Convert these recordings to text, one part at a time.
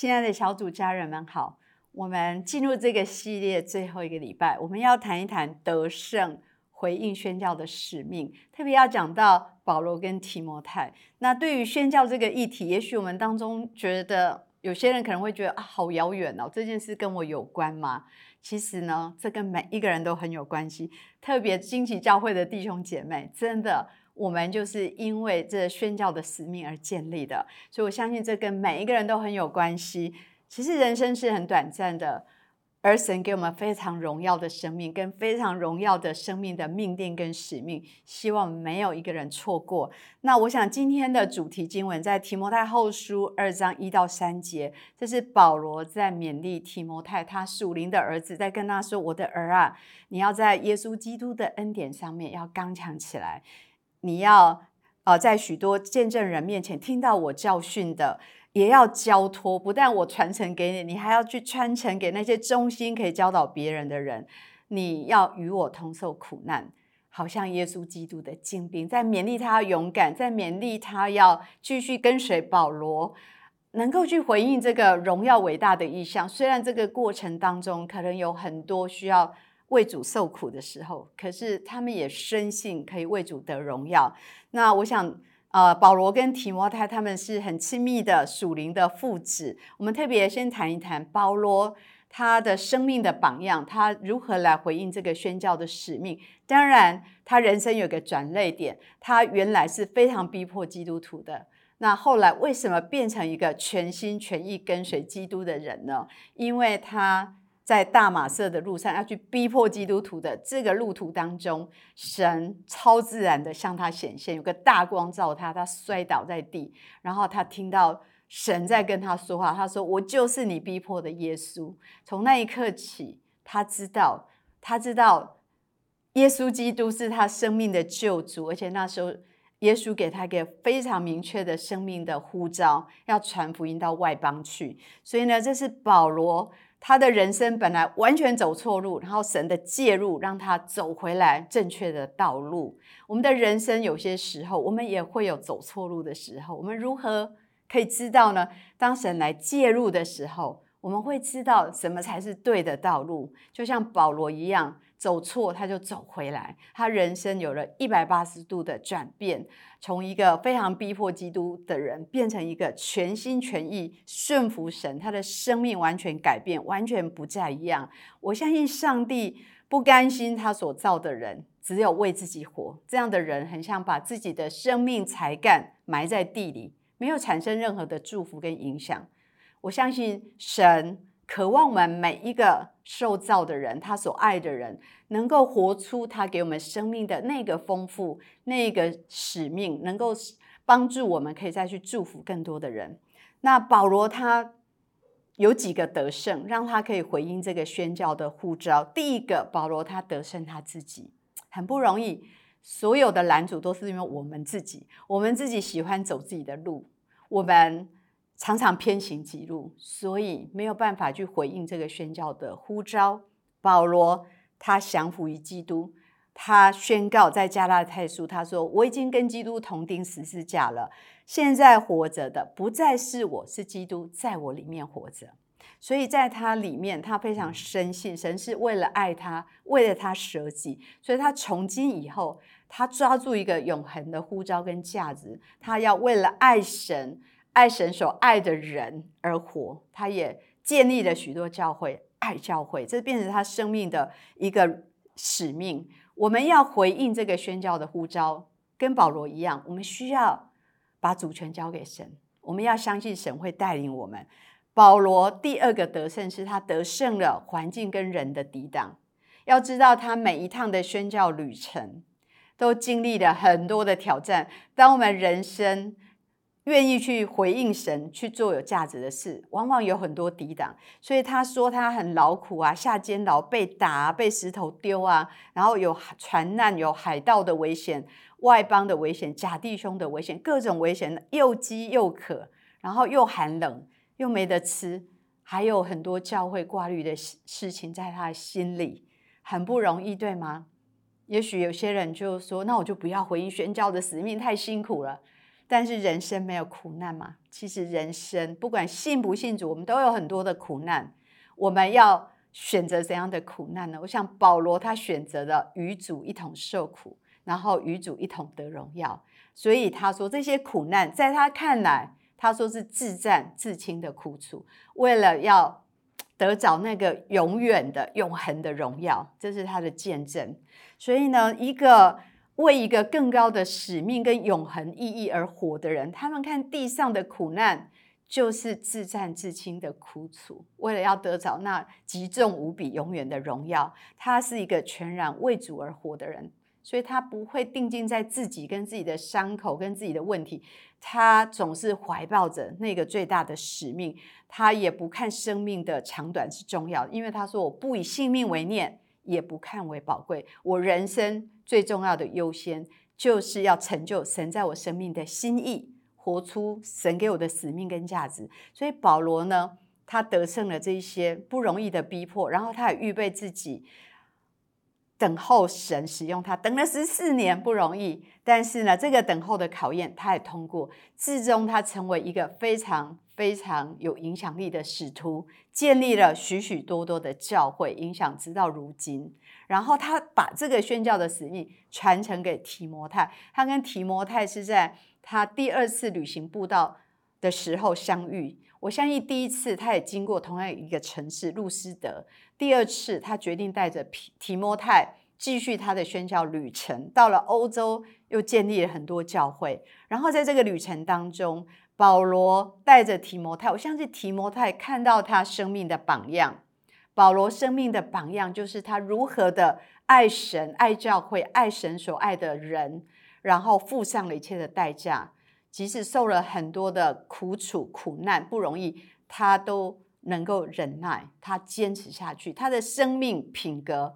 亲爱的小组家人们好，我们进入这个系列最后一个礼拜，我们要谈一谈得胜回应宣教的使命，特别要讲到保罗跟提摩太。那对于宣教这个议题，也许我们当中觉得有些人可能会觉得啊，好遥远哦，这件事跟我有关吗？其实呢，这跟每一个人都很有关系，特别惊奇教会的弟兄姐妹，真的。我们就是因为这宣教的使命而建立的，所以我相信这跟每一个人都很有关系。其实人生是很短暂的，而神给我们非常荣耀的生命，跟非常荣耀的生命的命定跟使命，希望没有一个人错过。那我想今天的主题经文在提摩太后书二章一到三节，这是保罗在勉励提摩太他属灵的儿子，在跟他说：“我的儿啊，你要在耶稣基督的恩典上面要刚强起来。”你要呃，在许多见证人面前听到我教训的，也要交托。不但我传承给你，你还要去传承给那些忠心可以教导别人的人。你要与我同受苦难，好像耶稣基督的精兵，在勉励他勇敢，在勉励他要继续跟随保罗，能够去回应这个荣耀伟大的意向。虽然这个过程当中可能有很多需要。为主受苦的时候，可是他们也深信可以为主得荣耀。那我想，呃，保罗跟提摩太他们是很亲密的属灵的父子。我们特别先谈一谈保罗他的生命的榜样，他如何来回应这个宣教的使命。当然，他人生有个转泪点，他原来是非常逼迫基督徒的。那后来为什么变成一个全心全意跟随基督的人呢？因为他。在大马色的路上要去逼迫基督徒的这个路途当中，神超自然的向他显现，有个大光照他，他摔倒在地，然后他听到神在跟他说话，他说：“我就是你逼迫的耶稣。”从那一刻起，他知道，他知道耶稣基督是他生命的救主，而且那时候耶稣给他一个非常明确的生命的呼召，要传福音到外邦去。所以呢，这是保罗。他的人生本来完全走错路，然后神的介入让他走回来正确的道路。我们的人生有些时候，我们也会有走错路的时候。我们如何可以知道呢？当神来介入的时候，我们会知道什么才是对的道路。就像保罗一样。走错，他就走回来，他人生有了一百八十度的转变，从一个非常逼迫基督的人，变成一个全心全意顺服神，他的生命完全改变，完全不再一样。我相信上帝不甘心他所造的人只有为自己活，这样的人很像把自己的生命才干埋在地里，没有产生任何的祝福跟影响。我相信神。渴望我们每一个受造的人，他所爱的人，能够活出他给我们生命的那个丰富、那个使命，能够帮助我们可以再去祝福更多的人。那保罗他有几个得胜，让他可以回应这个宣教的呼召。第一个，保罗他得胜他自己，很不容易。所有的拦阻都是因为我们自己，我们自己喜欢走自己的路，我们。常常偏行己路，所以没有办法去回应这个宣教的呼召。保罗他降服于基督，他宣告在加拉太书，他说：“我已经跟基督同钉十字架了，现在活着的不再是我，是基督在我里面活着。”所以在他里面，他非常深信神是为了爱他，为了他舍己，所以他从今以后，他抓住一个永恒的呼召跟价值，他要为了爱神。爱神所爱的人而活，他也建立了许多教会，爱教会，这变成他生命的一个使命。我们要回应这个宣教的呼召，跟保罗一样，我们需要把主权交给神，我们要相信神会带领我们。保罗第二个得胜是他得胜了环境跟人的抵挡。要知道，他每一趟的宣教旅程都经历了很多的挑战。当我们人生愿意去回应神，去做有价值的事，往往有很多抵挡。所以他说他很劳苦啊，下监牢被打，被石头丢啊，然后有船难，有海盗的危险，外邦的危险，假弟兄的危险，各种危险，又饥又渴，然后又寒冷，又没得吃，还有很多教会挂虑的事情在他的心里，很不容易，对吗？也许有些人就说，那我就不要回应宣教的使命，太辛苦了。但是人生没有苦难嘛？其实人生不管信不信主，我们都有很多的苦难。我们要选择怎样的苦难呢？我想保罗他选择了与主一同受苦，然后与主一同得荣耀。所以他说这些苦难在他看来，他说是自战自清的苦楚，为了要得着那个永远的永恒的荣耀，这是他的见证。所以呢，一个。为一个更高的使命跟永恒意义而活的人，他们看地上的苦难就是自战自清的苦楚。为了要得着那极重无比、永远的荣耀，他是一个全然为主而活的人，所以他不会定睛在自己跟自己的伤口跟自己的问题，他总是怀抱着那个最大的使命。他也不看生命的长短是重要，因为他说：“我不以性命为念。”也不看为宝贵。我人生最重要的优先，就是要成就神在我生命的心意，活出神给我的使命跟价值。所以保罗呢，他得胜了这一些不容易的逼迫，然后他也预备自己。等候神使用他，等了十四年不容易，但是呢，这个等候的考验他也通过，最终他成为一个非常非常有影响力的使徒，建立了许许多多的教会，影响直到如今。然后他把这个宣教的使命传承给提摩太，他跟提摩太是在他第二次旅行布道的时候相遇。我相信第一次他也经过同样一个城市路斯德，第二次他决定带着提提摩太继续他的宣教旅程，到了欧洲又建立了很多教会。然后在这个旅程当中，保罗带着提摩太，我相信提摩太看到他生命的榜样。保罗生命的榜样就是他如何的爱神、爱教会、爱神所爱的人，然后付上了一切的代价。即使受了很多的苦楚、苦难，不容易，他都能够忍耐，他坚持下去。他的生命品格，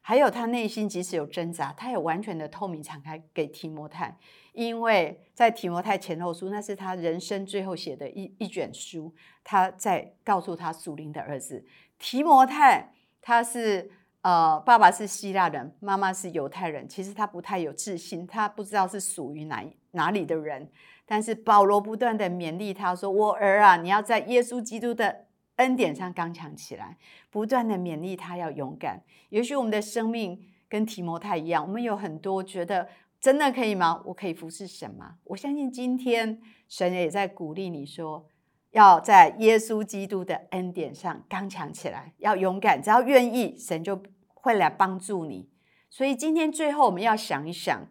还有他内心，即使有挣扎，他也完全的透明敞开给提摩太。因为在提摩太前后书，那是他人生最后写的一一卷书。他在告诉他属灵的儿子提摩太，他是。呃，爸爸是希腊人，妈妈是犹太人。其实他不太有自信，他不知道是属于哪一哪里的人。但是保罗不断的勉励他说：“我儿啊，你要在耶稣基督的恩典上刚强起来。”不断的勉励他要勇敢。也许我们的生命跟提摩太一样，我们有很多觉得真的可以吗？我可以服侍神吗？我相信今天神也在鼓励你说，要在耶稣基督的恩典上刚强起来，要勇敢，只要愿意，神就。会来帮助你，所以今天最后我们要想一想，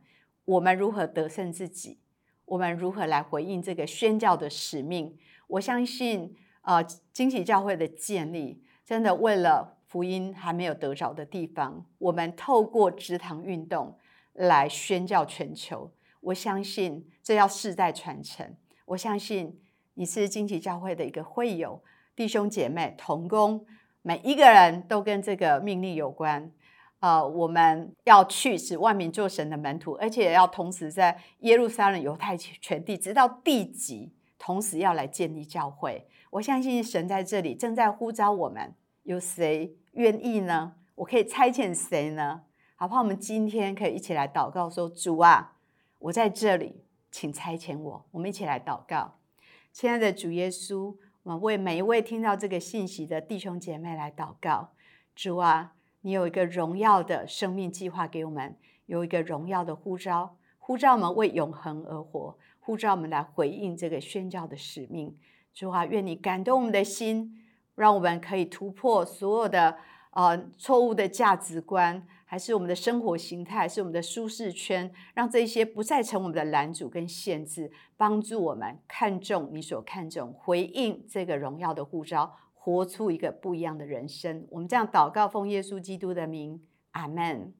我们如何得胜自己，我们如何来回应这个宣教的使命。我相信，呃，惊喜教会的建立，真的为了福音还没有得着的地方，我们透过职堂运动来宣教全球。我相信这要世代传承。我相信你是惊喜教会的一个会友，弟兄姐妹同工。每一个人都跟这个命令有关，呃，我们要去使万民做神的门徒，而且要同时在耶路撒冷犹太全地，直到地极，同时要来建立教会。我相信神在这里正在呼召我们，有谁愿意呢？我可以差遣谁呢？好不好？我们今天可以一起来祷告，说：“主啊，我在这里，请差遣我。”我们一起来祷告，亲爱的主耶稣。我们为每一位听到这个信息的弟兄姐妹来祷告，主啊，你有一个荣耀的生命计划给我们，有一个荣耀的呼召，呼召我们为永恒而活，呼召我们来回应这个宣教的使命。主啊，愿你感动我们的心，让我们可以突破所有的呃错误的价值观。还是我们的生活形态，是我们的舒适圈，让这些不再成我们的拦阻跟限制，帮助我们看重你所看重，回应这个荣耀的呼召，活出一个不一样的人生。我们这样祷告，奉耶稣基督的名，阿门。